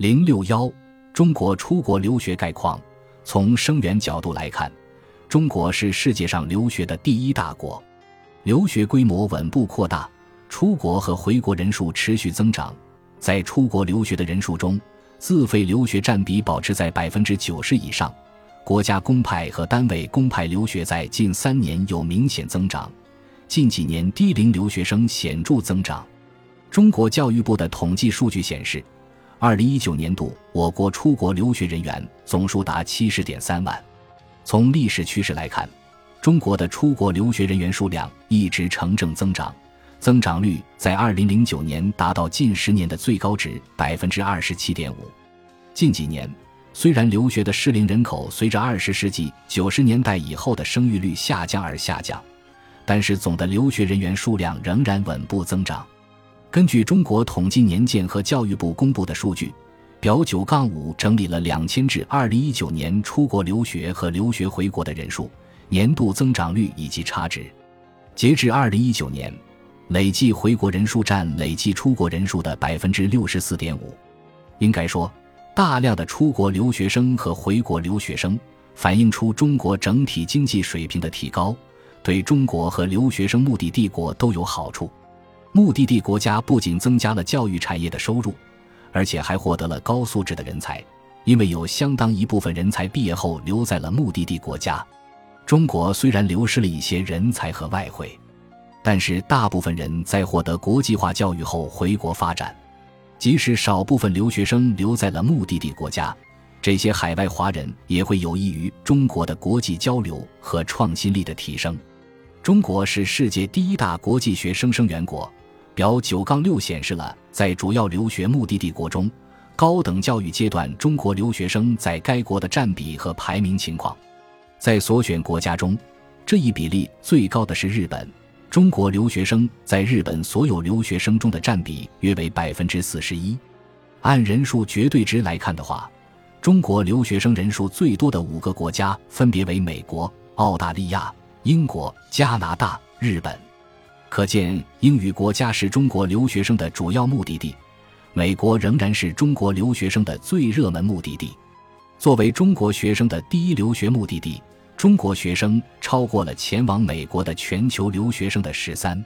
零六幺，中国出国留学概况。从生源角度来看，中国是世界上留学的第一大国，留学规模稳步扩大，出国和回国人数持续增长。在出国留学的人数中，自费留学占比保持在百分之九十以上。国家公派和单位公派留学在近三年有明显增长，近几年低龄留学生显著增长。中国教育部的统计数据显示。二零一九年度，我国出国留学人员总数达七十点三万。从历史趋势来看，中国的出国留学人员数量一直呈正增长，增长率在二零零九年达到近十年的最高值百分之二十七点五。近几年，虽然留学的适龄人口随着二十世纪九十年代以后的生育率下降而下降，但是总的留学人员数量仍然稳步增长。根据中国统计年鉴和教育部公布的数据，表九杠五整理了两千至二零一九年出国留学和留学回国的人数、年度增长率以及差值。截至二零一九年，累计回国人数占累计出国人数的百分之六十四点五。应该说，大量的出国留学生和回国留学生反映出中国整体经济水平的提高，对中国和留学生目的地国都有好处。目的地国家不仅增加了教育产业的收入，而且还获得了高素质的人才，因为有相当一部分人才毕业后留在了目的地国家。中国虽然流失了一些人才和外汇，但是大部分人在获得国际化教育后回国发展。即使少部分留学生留在了目的地国家，这些海外华人也会有益于中国的国际交流和创新力的提升。中国是世界第一大国际学生生源国。表九杠六显示了在主要留学目的地国中，高等教育阶段中国留学生在该国的占比和排名情况。在所选国家中，这一比例最高的是日本，中国留学生在日本所有留学生中的占比约为百分之四十一。按人数绝对值来看的话，中国留学生人数最多的五个国家分别为美国、澳大利亚、英国、加拿大、日本。可见，英语国家是中国留学生的主要目的地，美国仍然是中国留学生的最热门目的地。作为中国学生的第一留学目的地，中国学生超过了前往美国的全球留学生的十三。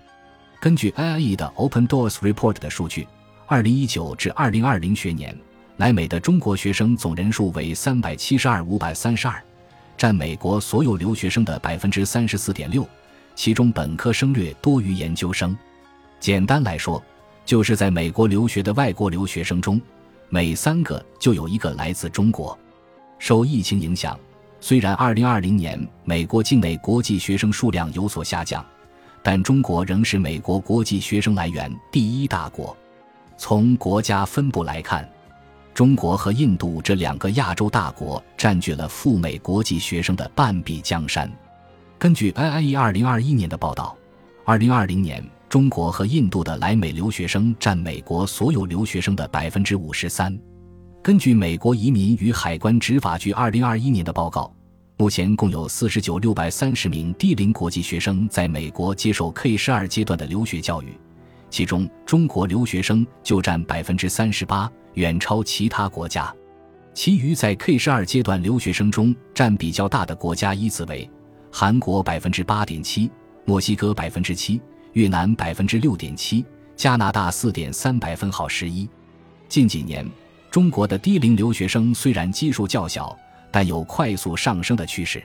根据 IIE 的 Open Doors Report 的数据，二零一九至二零二零学年来美的中国学生总人数为三百七十二五百三十二，占美国所有留学生的百分之三十四点六。其中本科生略多于研究生。简单来说，就是在美国留学的外国留学生中，每三个就有一个来自中国。受疫情影响，虽然2020年美国境内国际学生数量有所下降，但中国仍是美国国际学生来源第一大国。从国家分布来看，中国和印度这两个亚洲大国占据了赴美国际学生的半壁江山。根据 IIE 二零二一年的报道，二零二零年中国和印度的来美留学生占美国所有留学生的百分之五十三。根据美国移民与海关执法局二零二一年的报告，目前共有四十九六百三十名低龄国际学生在美国接受 K 十二阶段的留学教育，其中中国留学生就占百分之三十八，远超其他国家。其余在 K 十二阶段留学生中占比较大的国家依次为。韩国百分之八点七，墨西哥百分之七，越南百分之六点七，加拿大四点三百分号十一。近几年，中国的低龄留学生虽然基数较小，但有快速上升的趋势。